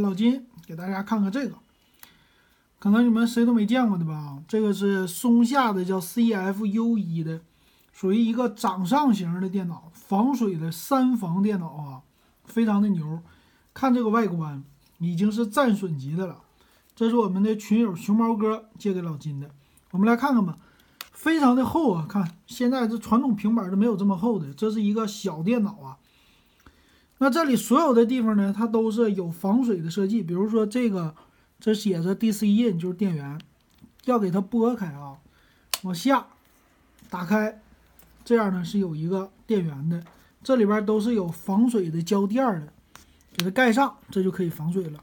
老金给大家看看这个，可能你们谁都没见过的吧？这个是松下的，叫 CFU 一的，属于一个掌上型的电脑，防水的三防电脑啊，非常的牛。看这个外观，已经是战损级的了。这是我们的群友熊猫哥借给老金的，我们来看看吧。非常的厚啊，看现在这传统平板都没有这么厚的，这是一个小电脑啊。那这里所有的地方呢，它都是有防水的设计，比如说这个，这写着 DC in 就是电源，要给它拨开啊，往下打开，这样呢是有一个电源的，这里边都是有防水的胶垫的，给它盖上，这就可以防水了。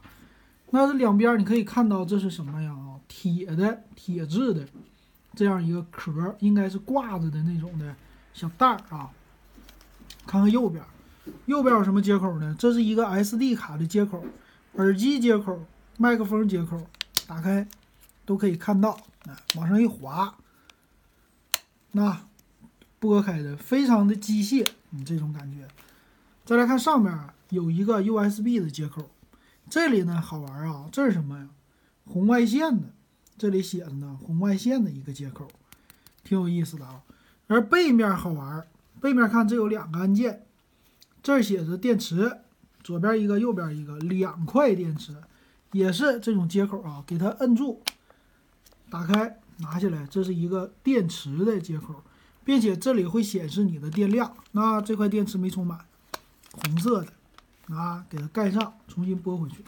那这两边你可以看到这是什么呀？啊，铁的铁质的。这样一个壳应该是挂着的那种的小袋儿啊。看看右边，右边有什么接口呢？这是一个 SD 卡的接口、耳机接口、麦克风接口，打开都可以看到。啊，往上一滑，那拨开的非常的机械，你这种感觉。再来看上面有一个 USB 的接口，这里呢好玩啊，这是什么呀？红外线的。这里写着呢，红外线的一个接口，挺有意思的啊。而背面好玩，背面看这有两个按键，这儿写着电池，左边一个，右边一个，两块电池，也是这种接口啊。给它摁住，打开，拿下来，这是一个电池的接口，并且这里会显示你的电量。那这块电池没充满，红色的，啊，给它盖上，重新拨回去。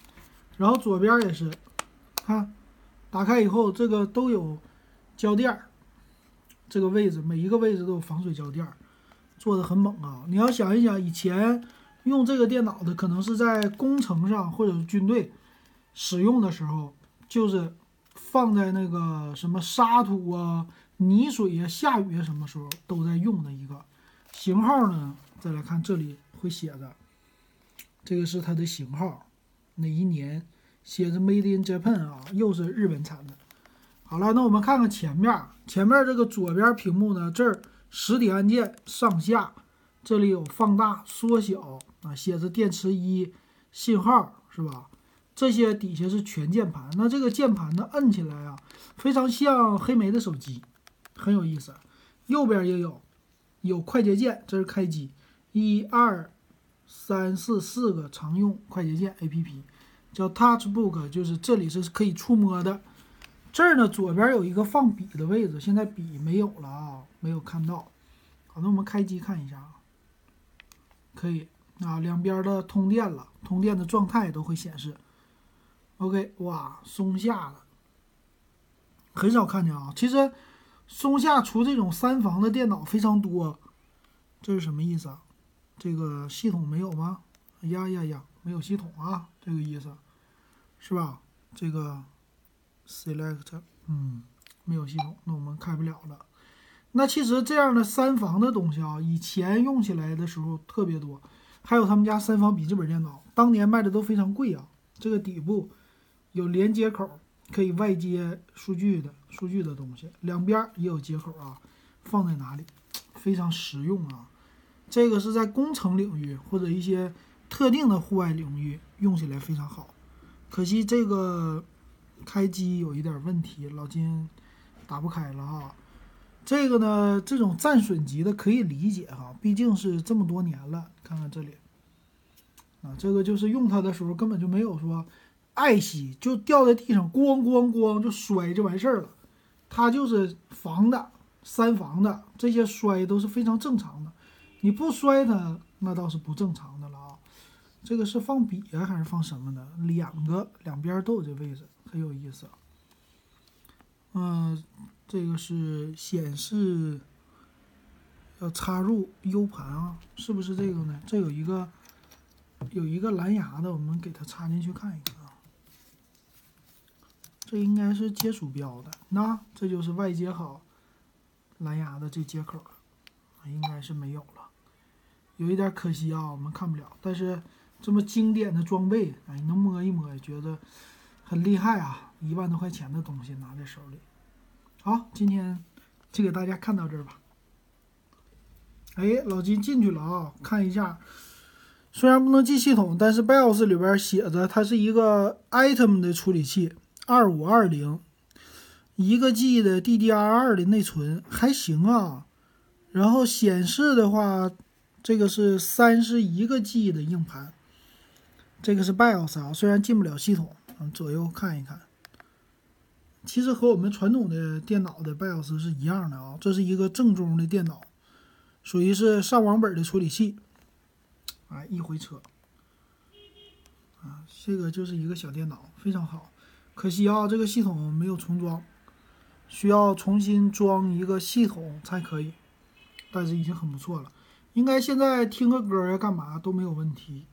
然后左边也是，看。打开以后，这个都有胶垫儿，这个位置每一个位置都有防水胶垫儿，做的很猛啊！你要想一想，以前用这个电脑的，可能是在工程上或者是军队使用的时候，就是放在那个什么沙土啊、泥水啊、下雨什么时候都在用的一个型号呢？再来看这里会写的，这个是它的型号，哪一年？写着 Made in Japan 啊，又是日本产的。好了，那我们看看前面，前面这个左边屏幕呢，这儿实体按键上下，这里有放大、缩小啊，写着电池一、信号是吧？这些底下是全键盘。那这个键盘呢，摁起来啊，非常像黑莓的手机，很有意思。右边也有，有快捷键，这是开机，一二三四四个常用快捷键 APP。叫 Touchbook，就是这里是可以触摸的。这儿呢，左边有一个放笔的位置，现在笔没有了啊，没有看到。好，那我们开机看一下啊，可以啊，两边的通电了，通电的状态都会显示。OK，哇，松下的很少看见啊。其实松下出这种三防的电脑非常多，这是什么意思啊？这个系统没有吗？呀呀呀，没有系统啊，这个意思。是吧？这个 select，嗯，没有系统，那我们开不了了。那其实这样的三防的东西啊，以前用起来的时候特别多。还有他们家三防笔记本电脑，当年卖的都非常贵啊。这个底部有连接口，可以外接数据的数据的东西，两边也有接口啊，放在哪里非常实用啊。这个是在工程领域或者一些特定的户外领域用起来非常好。可惜这个开机有一点问题，老金打不开了哈。这个呢，这种战损级的可以理解哈，毕竟是这么多年了。看看这里，啊，这个就是用它的时候根本就没有说爱惜，就掉在地上咣咣咣就摔就完事儿了。它就是防的三防的，这些摔都是非常正常的。你不摔它，那倒是不正常的了啊。这个是放笔啊，还是放什么的？两个两边都有这位置，很有意思。嗯，这个是显示要插入 U 盘啊，是不是这个呢？这有一个有一个蓝牙的，我们给它插进去看一看啊。这应该是接鼠标的，那这就是外接好蓝牙的这接口了，应该是没有了，有一点可惜啊，我们看不了，但是。这么经典的装备，哎，能摸一摸也觉得很厉害啊！一万多块钱的东西拿在手里，好，今天就给大家看到这儿吧。哎，老金进去了啊，看一下虽然不能进系统，但是 BIOS 里边写着它是一个 Atom 的处理器，二五二零，一个 G 的 DDR2 的内存还行啊。然后显示的话，这个是三十一个 G 的硬盘，这个是 BIOS 啊，虽然进不了系统，嗯，左右看一看。其实和我们传统的电脑的 BIOS 是一样的啊，这是一个正宗的电脑，属于是上网本的处理器。哎，一回车，啊，这个就是一个小电脑，非常好。可惜啊，这个系统没有重装，需要重新装一个系统才可以。但是已经很不错了，应该现在听个歌呀，干嘛都没有问题。